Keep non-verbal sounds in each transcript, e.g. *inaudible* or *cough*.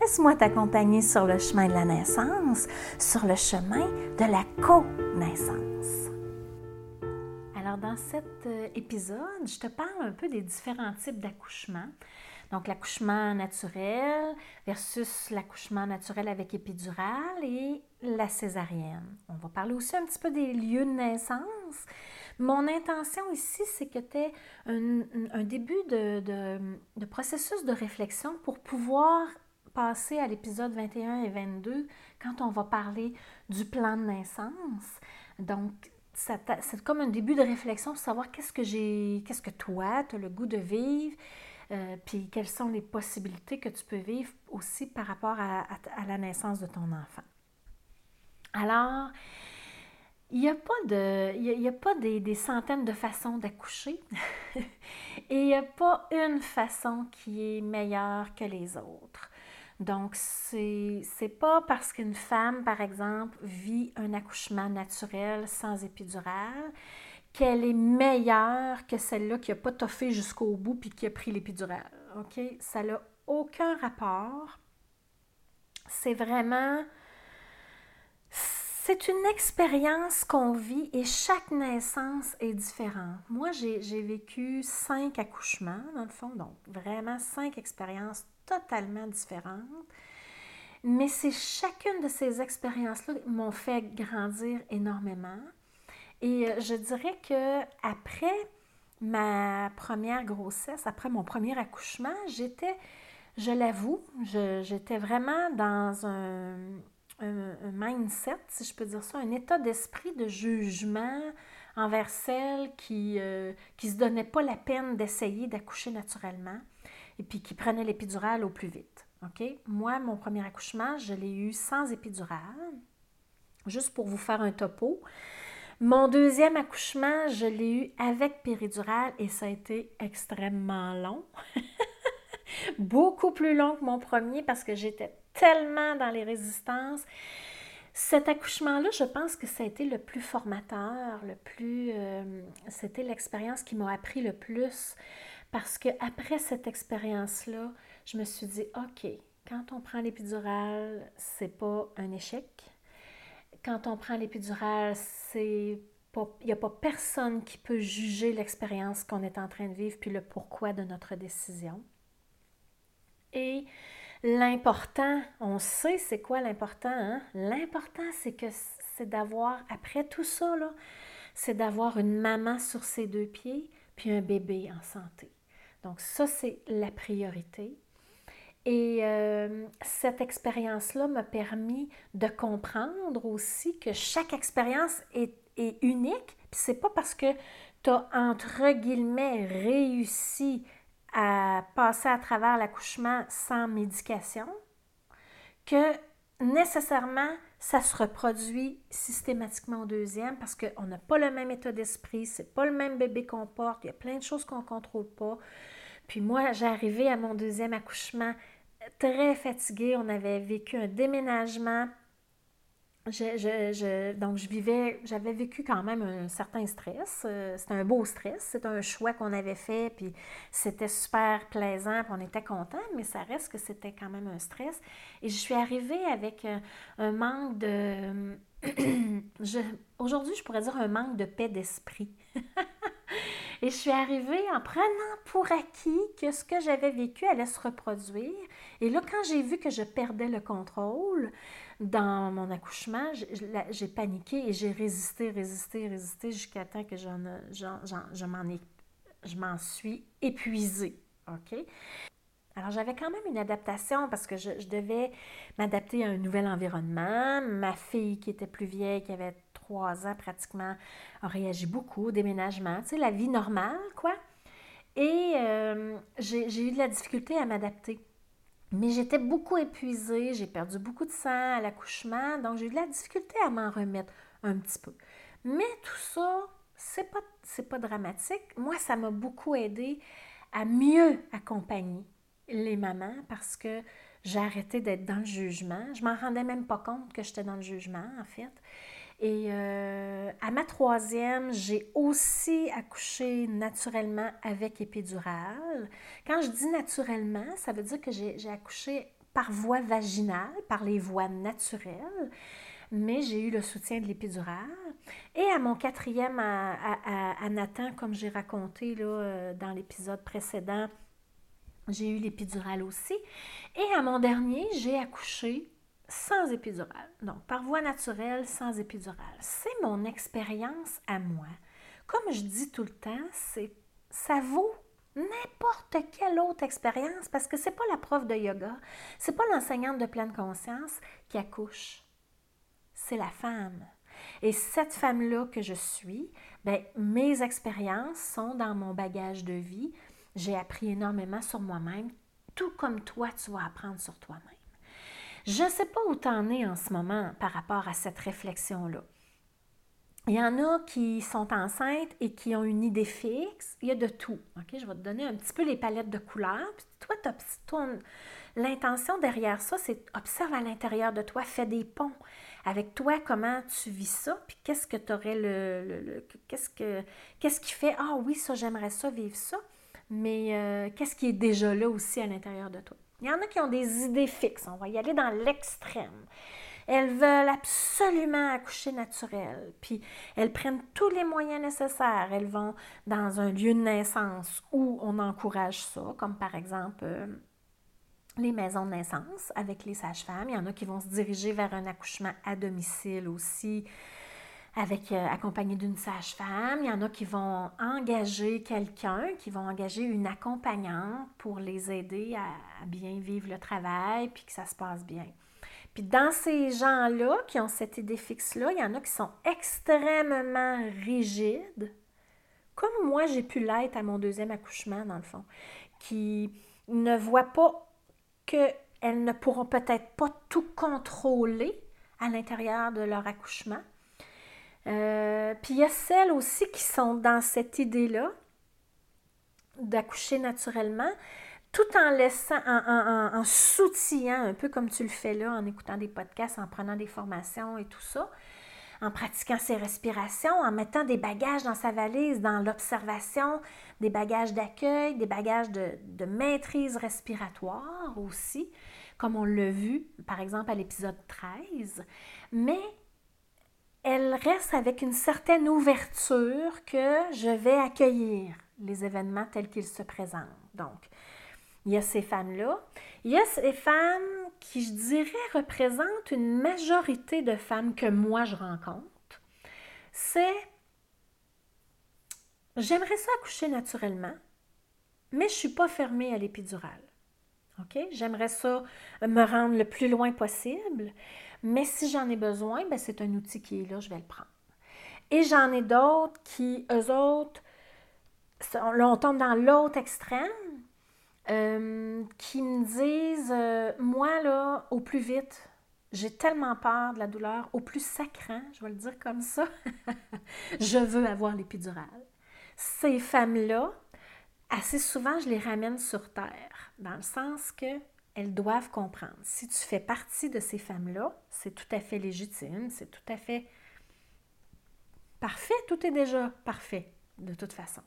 Laisse-moi t'accompagner sur le chemin de la naissance, sur le chemin de la co-naissance. Alors, dans cet euh, épisode, je te parle un peu des différents types d'accouchement. Donc, l'accouchement naturel versus l'accouchement naturel avec épidural et la césarienne. On va parler aussi un petit peu des lieux de naissance. Mon intention ici, c'est que tu aies un, début de, processus de réflexion pour pouvoir passer à l'épisode 21 et 22 quand on va parler du plan de naissance. Donc, c'est comme un début de réflexion pour savoir qu'est-ce que j'ai, qu'est-ce que toi, tu as le goût de vivre, euh, puis quelles sont les possibilités que tu peux vivre aussi par rapport à, la naissance de ton enfant. Alors, il n'y a pas, de, il a pas des, des, centaines de façons d'accoucher *laughs* et il n'y a pas une façon qui est meilleure que les autres. Donc, c'est pas parce qu'une femme, par exemple, vit un accouchement naturel sans épidural qu'elle est meilleure que celle-là qui n'a pas toffé jusqu'au bout puis qui a pris l'épidural. OK? Ça n'a aucun rapport. C'est vraiment. C'est une expérience qu'on vit et chaque naissance est différente. Moi, j'ai vécu cinq accouchements, dans le fond, donc vraiment cinq expériences totalement différentes. Mais c'est chacune de ces expériences-là qui m'ont fait grandir énormément. Et euh, je dirais que après ma première grossesse, après mon premier accouchement, j'étais, je l'avoue, j'étais vraiment dans un, mindset, si je peux dire ça, un état d'esprit de jugement envers celle qui ne euh, se donnait pas la peine d'essayer d'accoucher naturellement et puis qui prenait l'épidurale au plus vite. Moi, mon premier accouchement, je l'ai eu sans épidurale. Juste pour vous faire un topo. Mon deuxième accouchement, je l'ai eu avec péridurale et ça a été extrêmement long. *laughs* Beaucoup plus long que mon premier parce que j'étais tellement dans les résistances. Cet accouchement-là, je pense que ça a été le plus formateur, le plus. Euh, c'était l'expérience qui m'a appris le plus parce que après cette expérience-là, je me suis dit, OK, quand on prend l'épidurale, c'est pas un échec. Quand on prend l'épidurale, c'est il n'y a pas personne qui peut juger l'expérience qu'on est en train de vivre puis le pourquoi de notre décision. Et l'important, on sait c'est quoi l'important. Hein? L'important, c'est que c'est d'avoir, après tout ça, c'est d'avoir une maman sur ses deux pieds puis un bébé en santé. Donc ça, c'est la priorité. Et euh, cette expérience-là m'a permis de comprendre aussi que chaque expérience est, unique. Puis c'est pas parce que tu as, entre guillemets, réussi à passer à travers l'accouchement sans médication que nécessairement ça se reproduit systématiquement au deuxième parce qu'on n'a pas le même état d'esprit, c'est pas le même bébé qu'on porte, il y a plein de choses qu'on ne contrôle pas. Puis moi, j'arrivais à mon deuxième accouchement très fatiguée. On avait vécu un déménagement. Donc, je vivais, j'avais vécu quand même un certain stress. Euh, c'était un beau stress. C'était un choix qu'on avait fait, puis c'était super plaisant, puis on était content, mais ça reste que c'était quand même un stress. Et je suis arrivée avec un, un manque de. *clears throat* Aujourd'hui, je pourrais dire un manque de paix d'esprit. *laughs* Et je suis arrivée en prenant pour acquis que ce que j'avais vécu allait se reproduire. Et là, quand j'ai vu que je perdais le contrôle dans mon accouchement, j'ai paniqué et j'ai résisté, résisté, résisté jusqu'à temps que j'en, je m'en suis épuisée. OK? Alors, j'avais quand même une adaptation parce que je, je devais m'adapter à un nouvel environnement. Ma fille qui était plus vieille, qui avait trois ans pratiquement, a réagi beaucoup au déménagement, tu sais, la vie normale, quoi. Et euh, j'ai eu de la difficulté à m'adapter. Mais j'étais beaucoup épuisée, j'ai perdu beaucoup de sang à l'accouchement, donc j'ai eu de la difficulté à m'en remettre un petit peu. Mais tout ça, c'est pas, pas dramatique. Moi, ça m'a beaucoup aidé à mieux accompagner les mamans parce que j'ai arrêté d'être dans le jugement. Je m'en rendais même pas compte que j'étais dans le jugement, en fait. Et euh, à ma troisième, j'ai aussi accouché naturellement avec épidurale. Quand je dis naturellement, ça veut dire que j'ai accouché par voie vaginale, par les voies naturelles, mais j'ai eu le soutien de l'épidurale. Et à mon quatrième, à, à, Nathan, comme j'ai raconté là, euh, dans l'épisode précédent, j'ai eu l'épidurale aussi. Et à mon dernier, j'ai accouché sans épidurale. Donc, par voie naturelle, sans épidurale. C'est mon expérience à moi. Comme je dis tout le temps, c'est ça vaut n'importe quelle autre expérience parce que c'est pas la prof de yoga, c'est pas l'enseignante de pleine conscience qui accouche. C'est la femme. Et cette femme-là que je suis, ben, mes expériences sont dans mon bagage de vie. J'ai appris énormément sur moi-même, tout comme toi, tu vas apprendre sur toi-même. Je ne sais pas où tu en es en ce moment par rapport à cette réflexion-là. Il y en a qui sont enceintes et qui ont une idée fixe. Il y a de tout. Je vais te donner un petit peu les palettes de couleurs. Puis toi, l'intention derrière ça, c'est observe à l'intérieur de toi, fais des ponts avec toi, comment tu vis ça, puis qu'est-ce que tu le, qu'est-ce que qu'est-ce qui fait ah oui ça j'aimerais ça vivre ça, mais euh, qu'est-ce qui est déjà là aussi à l'intérieur de toi? Il y en a qui ont des idées fixes, on va y aller dans l'extrême. Elles veulent absolument accoucher naturel, puis elles prennent tous les moyens nécessaires. Elles vont dans un lieu de naissance où on encourage ça, comme par exemple euh, les maisons de naissance avec les sages-femmes. Il y en a qui vont se diriger vers un accouchement à domicile aussi avec, euh, accompagné d'une sage-femme. Il y en a qui vont engager quelqu'un, qui vont engager une accompagnante pour les aider à, bien vivre le travail, puis que ça se passe bien. Puis dans ces gens-là qui ont cette idée fixe-là, il y en a qui sont extrêmement rigides, comme moi j'ai pu l'être à mon deuxième accouchement, dans le fond, qui ne voient pas qu'elles ne pourront peut-être pas tout contrôler à l'intérieur de leur accouchement, euh, puis il y a celles aussi qui sont dans cette idée-là d'accoucher naturellement, tout en laissant, en, en, soutillant, un peu comme tu le fais là, en écoutant des podcasts, en prenant des formations et tout ça, en pratiquant ses respirations, en mettant des bagages dans sa valise, dans l'observation, des bagages d'accueil, des bagages de, de, maîtrise respiratoire aussi, comme on l'a vu par exemple à l'épisode 13. Mais elle reste avec une certaine ouverture que je vais accueillir les événements tels qu'ils se présentent. Donc, il y a ces femmes-là. Il y a ces femmes qui, je dirais, représentent une majorité de femmes que moi je rencontre. C'est j'aimerais ça accoucher naturellement, mais je ne suis pas fermée à l'épidurale. OK? J'aimerais ça me rendre le plus loin possible, mais si j'en ai besoin, ben c'est un outil qui est là, je vais le prendre. Et j'en ai d'autres qui, eux autres, là, on tombe dans l'autre extrême, euh, qui me disent euh, Moi, là, au plus vite, j'ai tellement peur de la douleur, au plus sacrant, je vais le dire comme ça, *laughs* je veux avoir l'épidurale. Ces femmes-là, assez souvent, je les ramène sur terre, dans le sens que elles doivent comprendre. Si tu fais partie de ces femmes-là, c'est tout à fait légitime, c'est tout à fait parfait, tout est déjà parfait de toute façon.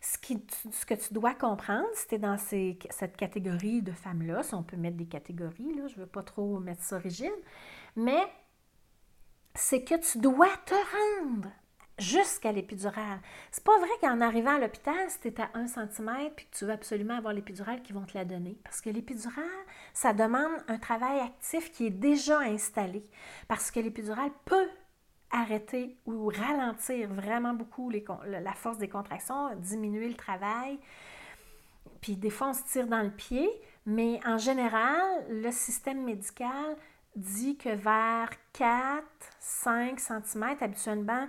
Ce, que tu dois comprendre, si tu es dans cette catégorie de femmes-là, si on peut mettre des catégories, je ne veux pas trop mettre ça rigide, mais c'est que tu dois te rendre jusqu'à l'épidurale. C'est pas vrai qu'en arrivant à l'hôpital, si tu à 1 cm et que tu veux absolument avoir l'épidurale, qu'ils vont te la donner. Parce que l'épidurale, ça demande un travail actif qui est déjà installé. Parce que l'épidurale peut arrêter ou ralentir vraiment beaucoup la force des contractions, diminuer le travail. Puis des fois, on se tire dans le pied, mais en général, le système médical dit que vers 4-5 cm, habituellement,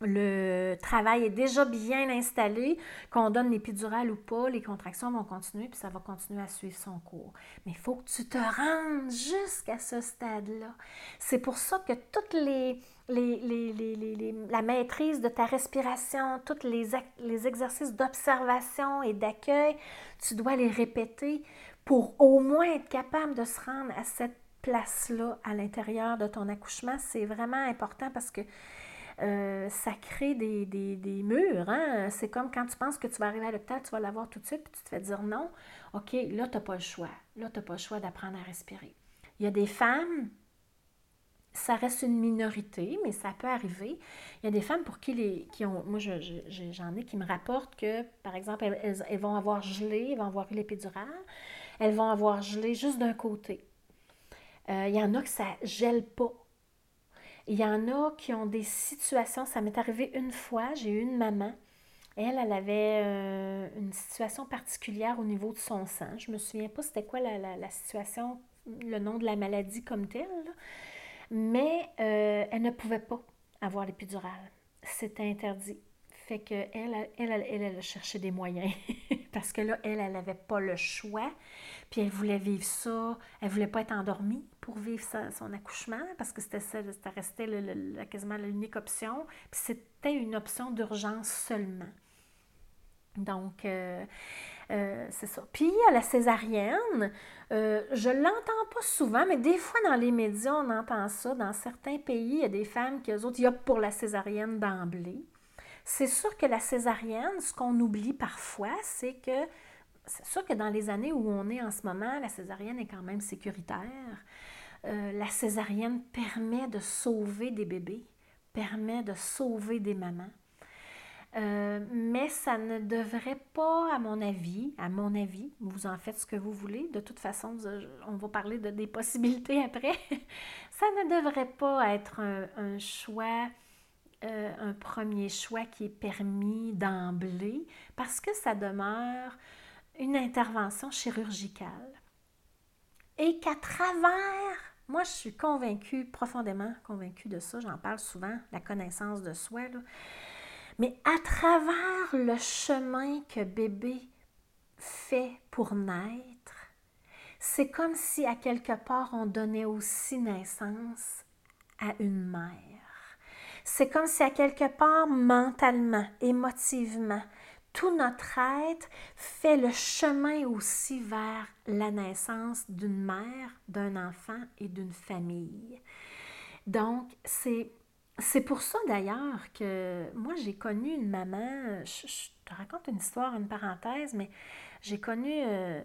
le travail est déjà bien installé, qu'on donne l'épidurale ou pas, les contractions vont continuer, puis ça va continuer à suivre son cours. Mais il faut que tu te rendes jusqu'à ce stade-là. C'est pour ça que toutes les, la maîtrise de ta respiration, tous les, les exercices d'observation et d'accueil, tu dois les répéter pour au moins être capable de se rendre à cette place-là à l'intérieur de ton accouchement. C'est vraiment important parce que euh, ça crée des, murs. Hein? C'est comme quand tu penses que tu vas arriver à l'hôpital, tu vas l'avoir tout de suite, puis tu te fais dire non. OK, là, tu n'as pas le choix. Là, tu n'as pas le choix d'apprendre à respirer. Il y a des femmes, ça reste une minorité, mais ça peut arriver. Il y a des femmes pour qui les qui ont. Moi, j'en ai qui me rapportent que, par exemple, elles, vont avoir gelé, elles vont avoir eu l'épidurale, elles vont avoir gelé juste d'un côté. Euh, il y en a que ça gèle pas il y en a qui ont des situations, ça m'est arrivé une fois, j'ai eu une maman, elle, elle avait euh, une situation particulière au niveau de son sang. Je me souviens pas c'était quoi la, situation, le nom de la maladie comme telle, mais euh, elle ne pouvait pas avoir l'épidurale. C'était interdit. Fait que elle, elle, elle, a cherché des moyens *laughs* parce que là, elle, elle n'avait pas le choix. Puis elle voulait vivre ça. Elle voulait pas être endormie pour vivre son accouchement parce que c'était ça, c'était resté le, quasiment l'unique option. Puis c'était une option d'urgence seulement. Donc, euh, euh, c'est ça. Puis à la césarienne, euh, je l'entends pas souvent, mais des fois dans les médias, on entend ça. Dans certains pays, il y a des femmes qui, eux autres, y a pour la césarienne d'emblée. C'est sûr que la césarienne, ce qu'on oublie parfois, c'est que c'est sûr que dans les années où on est en ce moment, la césarienne est quand même sécuritaire. Euh, la césarienne permet de sauver des bébés, permet de sauver des mamans. Euh, mais ça ne devrait pas, à mon avis, à mon avis, vous en faites ce que vous voulez. De toute façon, on va parler de, des possibilités *laughs* après. ça ne devrait pas être un choix euh, un premier choix qui est permis d'emblée parce que ça demeure une intervention chirurgicale. Et qu'à travers, moi je suis convaincue, profondément convaincue de ça, j'en parle souvent, la connaissance de soi, mais à travers le chemin que bébé fait pour naître, c'est comme si à quelque part on donnait aussi naissance à une mère. C'est comme si à quelque part, mentalement, émotivement, tout notre être fait le chemin aussi vers la naissance d'une mère, d'un enfant et d'une famille. Donc, c'est, c'est pour ça d'ailleurs que moi, j'ai connu une maman, je, te raconte une histoire, une parenthèse, mais j'ai connu euh,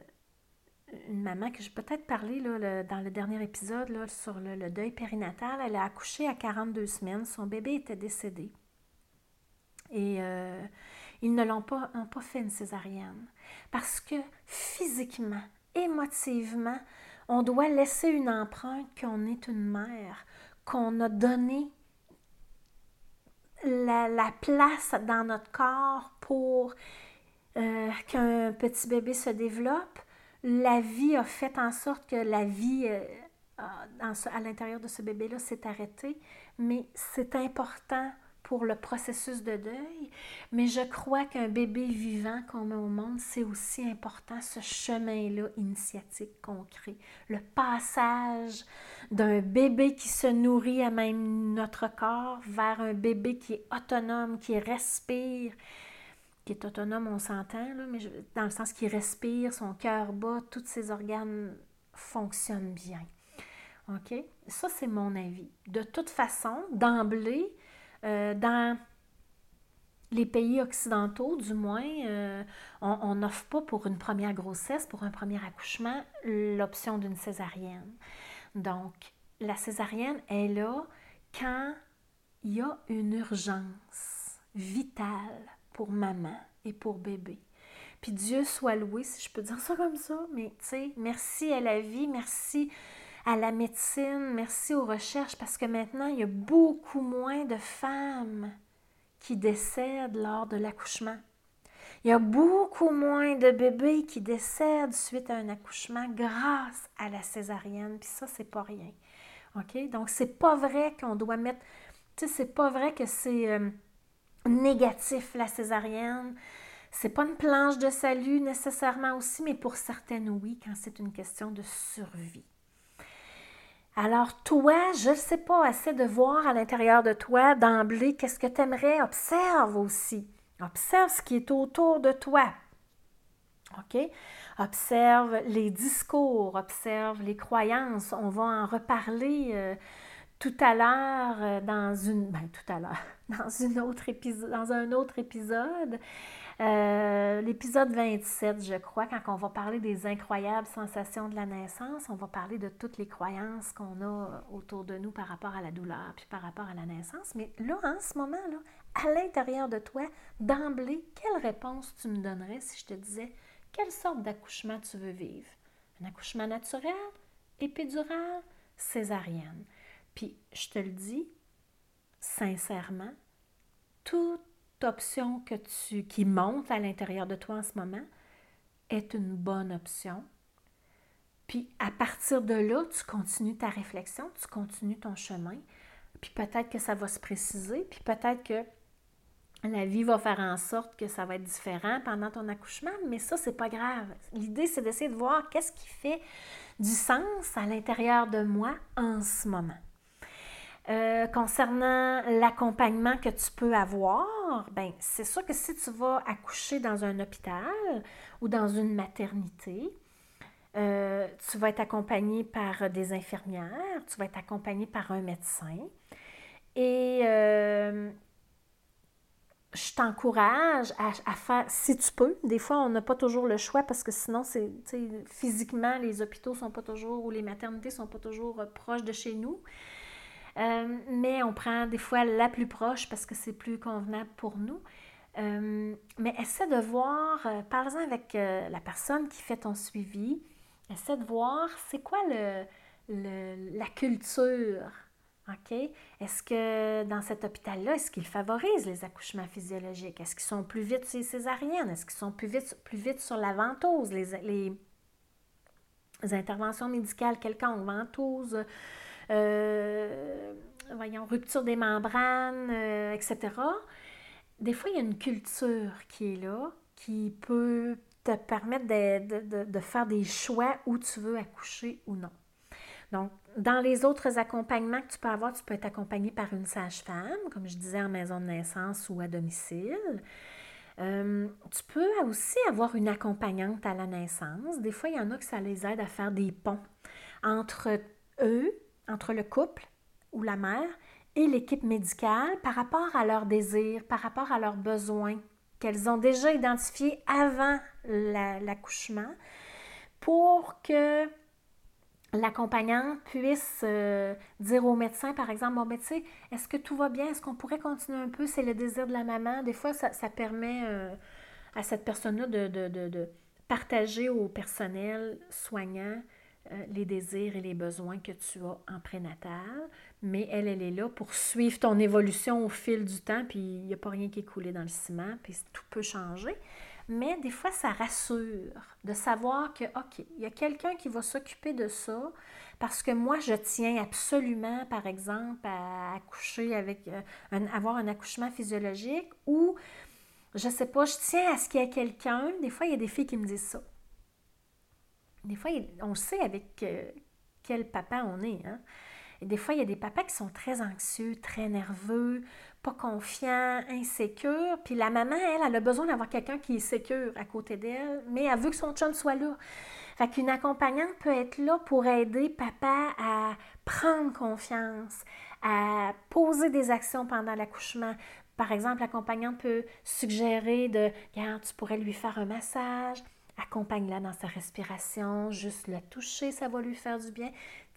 une maman que j'ai peut-être parlé dans le dernier épisode sur le, deuil périnatal. Elle a accouché à 42 semaines. Son bébé était décédé. Et euh, ils ne l'ont pas, ont pas fait une césarienne. Parce que physiquement, émotivement, on doit laisser une empreinte qu'on est une mère, qu'on a donné la, place dans notre corps pour euh, qu'un petit bébé se développe, la vie a fait en sorte que la vie euh, à l'intérieur de ce bébé-là s'est arrêtée, mais c'est important pour le processus de deuil. Mais je crois qu'un bébé vivant qu'on met au monde, c'est aussi important, ce chemin-là initiatique qu'on crée. Le passage d'un bébé qui se nourrit à même notre corps vers un bébé qui est autonome, qui respire, qui est autonome, on s'entend, mais dans le sens qu'il respire, son cœur bat, tous ses organes fonctionnent bien. OK? Ça, c'est mon avis. De toute façon, d'emblée, euh, dans les pays occidentaux, du moins, euh, on n'offre pas pour une première grossesse, pour un premier accouchement, l'option d'une césarienne. Donc, la césarienne est là quand il y a une urgence vitale pour maman et pour bébé. Puis Dieu soit loué, si je peux dire ça comme ça, mais tu sais, merci à la vie, merci à la médecine, merci aux recherches, parce que maintenant, il y a beaucoup moins de femmes qui décèdent lors de l'accouchement. Il y a beaucoup moins de bébés qui décèdent suite à un accouchement grâce à la césarienne, puis ça, c'est pas rien. OK? Donc, c'est pas vrai qu'on doit mettre. Tu sais, c'est pas vrai que c'est. Euh, négatif, la césarienne. C'est pas une planche de salut nécessairement aussi, mais pour certaines, oui, quand c'est une question de survie. Alors, toi, je ne sais pas, essaie de voir à l'intérieur de toi d'emblée qu'est-ce que tu aimerais. Observe aussi. Observe ce qui est autour de toi. OK? Observe les discours, observe les croyances. On va en reparler euh, tout à l'heure euh, dans une. Ben, tout à l'heure, *laughs* dans, une autre épisode, dans un autre épisode. Euh, l'épisode 27, je crois, quand on va parler des incroyables sensations de la naissance, on va parler de toutes les croyances qu'on a autour de nous par rapport à la douleur, puis par rapport à la naissance. Mais là, en ce moment, là, à l'intérieur de toi, d'emblée, quelle réponse tu me donnerais si je te disais quelle sorte d'accouchement tu veux vivre? Un accouchement naturel, épidural, césarienne. Puis, je te le dis, sincèrement, toute option que tu, qui monte à l'intérieur de toi en ce moment est une bonne option. Puis à partir de là, tu continues ta réflexion, tu continues ton chemin. Puis peut-être que ça va se préciser, puis peut-être que la vie va faire en sorte que ça va être différent pendant ton accouchement, mais ça, c'est pas grave. L'idée, c'est d'essayer de voir qu'est-ce qui fait du sens à l'intérieur de moi en ce moment. Euh, concernant l'accompagnement que tu peux avoir, ben c'est sûr que si tu vas accoucher dans un hôpital ou dans une maternité, euh, tu vas être accompagné par des infirmières, tu vas être accompagné par un médecin. Et euh, je t'encourage à, faire, si tu peux, des fois on n'a pas toujours le choix parce que sinon, c'est physiquement, les hôpitaux sont pas toujours ou les maternités sont pas toujours proches de chez nous. Euh, mais on prend des fois la plus proche parce que c'est plus convenable pour nous. Euh, mais essaie de voir, euh, par exemple avec la personne qui fait ton suivi, essaie de voir c'est quoi le, la culture. Est-ce que dans cet hôpital-là, est-ce qu'ils favorisent les accouchements physiologiques? Est-ce qu'ils sont plus vite sur les césariennes? Est-ce qu'ils sont plus vite, plus vite sur la ventouse, les, les, interventions médicales quelconques, ventouse, euh, voyons, rupture des membranes, euh, etc. Des fois, il y a une culture qui est là, qui peut te permettre de, de, faire des choix où tu veux accoucher ou non. Donc, dans les autres accompagnements que tu peux avoir, tu peux être accompagné par une sage-femme, comme je disais, en maison de naissance ou à domicile. Euh, tu peux aussi avoir une accompagnante à la naissance. Des fois, il y en a que ça les aide à faire des ponts entre eux entre le couple ou la mère et l'équipe médicale par rapport à leurs désirs, par rapport à leurs besoins qu'elles ont déjà identifiés avant l'accouchement pour que l'accompagnante puisse euh, dire au médecin, par exemple, bon, médecin, ben, est-ce que tout va bien? Est-ce qu'on pourrait continuer un peu? C'est le désir de la maman. Des fois, ça, permet euh, à cette personne-là de, de, partager au personnel soignant les désirs et les besoins que tu as en prénatal, mais elle, elle est là pour suivre ton évolution au fil du temps, puis il n'y a pas rien qui est coulé dans le ciment, puis tout peut changer. Mais des fois, ça rassure de savoir que, OK, il y a quelqu'un qui va s'occuper de ça, parce que moi, je tiens absolument, par exemple, à accoucher avec, euh, avoir un accouchement physiologique, ou, je ne sais pas, je tiens à ce qu'il y ait quelqu'un. Des fois, il y a des filles qui me disent ça des fois, on sait avec euh, quel papa on est. Hein? Et des fois, il y a des papas qui sont très anxieux, très nerveux, pas confiants, insécures. Puis la maman, elle, elle a besoin d'avoir quelqu'un qui est sécure à côté d'elle, mais elle veut que son chum soit là. Fait qu'une accompagnante peut être là pour aider papa à prendre confiance, à poser des actions pendant l'accouchement. Par exemple, l'accompagnante peut suggérer de, regarde, tu pourrais lui faire un massage, accompagne-la dans sa respiration, juste la toucher, ça va lui faire du bien.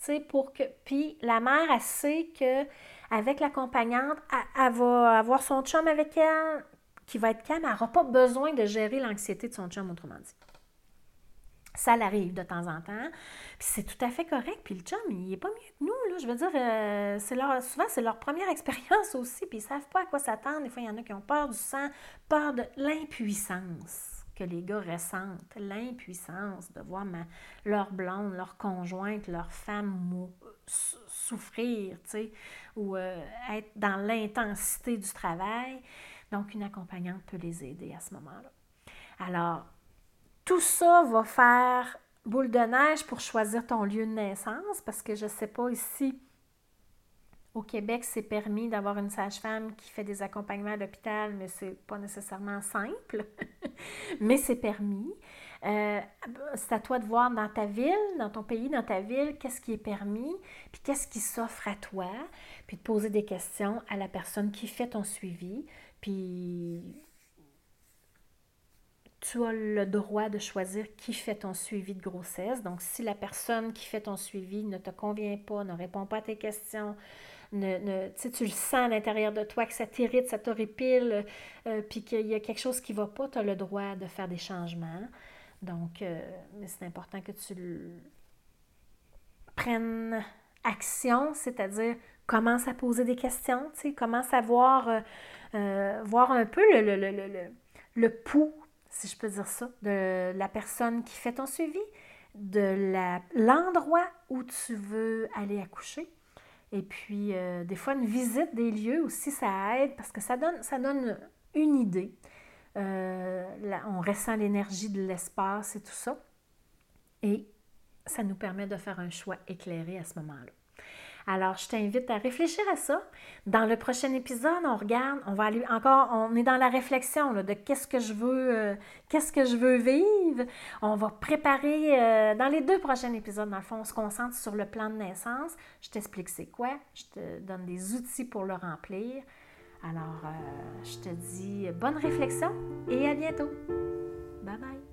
Tu pour que. Puis la mère, elle sait que avec l'accompagnante, elle, va avoir son chum avec elle qui va être calme. Elle n'aura pas besoin de gérer l'anxiété de son chum, autrement dit. Ça l'arrive de temps en temps. Puis c'est tout à fait correct. Puis le chum, il n'est pas mieux que nous. Je veux dire, euh, leur, souvent, c'est leur première expérience aussi. Puis ils ne savent pas à quoi s'attendre. Des fois, il y en a qui ont peur du sang, peur de l'impuissance que les gars ressentent, l'impuissance de voir leur blonde, leur conjointe, leur femme souffrir, tu sais, ou euh, être dans l'intensité du travail. Donc, une accompagnante peut les aider à ce moment-là. Alors, tout ça va faire boule de neige pour choisir ton lieu de naissance parce que je ne sais pas ici au Québec, c'est permis d'avoir une sage-femme qui fait des accompagnements à l'hôpital, mais ce n'est pas nécessairement simple, *laughs* mais c'est permis. Euh, c'est à toi de voir dans ta ville, dans ton pays, dans ta ville, qu'est-ce qui est permis, puis qu'est-ce qui s'offre à toi, puis de poser des questions à la personne qui fait ton suivi, puis tu as le droit de choisir qui fait ton suivi de grossesse. Donc, si la personne qui fait ton suivi ne te convient pas, ne répond pas à tes questions, ne, tu le sens à l'intérieur de toi, que ça t'irrite, ça t'horripile, euh, puis qu'il y a quelque chose qui ne va pas, tu as le droit de faire des changements. Donc, euh, c'est important que tu prennes action, c'est-à-dire commence à poser des questions, commence à voir, euh, voir un peu le, le, pouls, si je peux dire ça, de la personne qui fait ton suivi, de l'endroit où tu veux aller accoucher. Et puis, euh, des fois, une visite des lieux aussi, ça aide parce que ça donne, une idée. Euh, on ressent l'énergie de l'espace et tout ça. Et ça nous permet de faire un choix éclairé à ce moment-là. Alors, je t'invite à réfléchir à ça. Dans le prochain épisode, on regarde, on va aller encore, on est dans la réflexion de qu'est-ce que je veux, euh, qu'est-ce que je veux vivre. On va préparer, euh, dans les deux prochains épisodes, dans le fond, on se concentre sur le plan de naissance. Je t'explique c'est quoi, je te donne des outils pour le remplir. Alors, euh, je te dis bonne réflexion et à bientôt. Bye bye.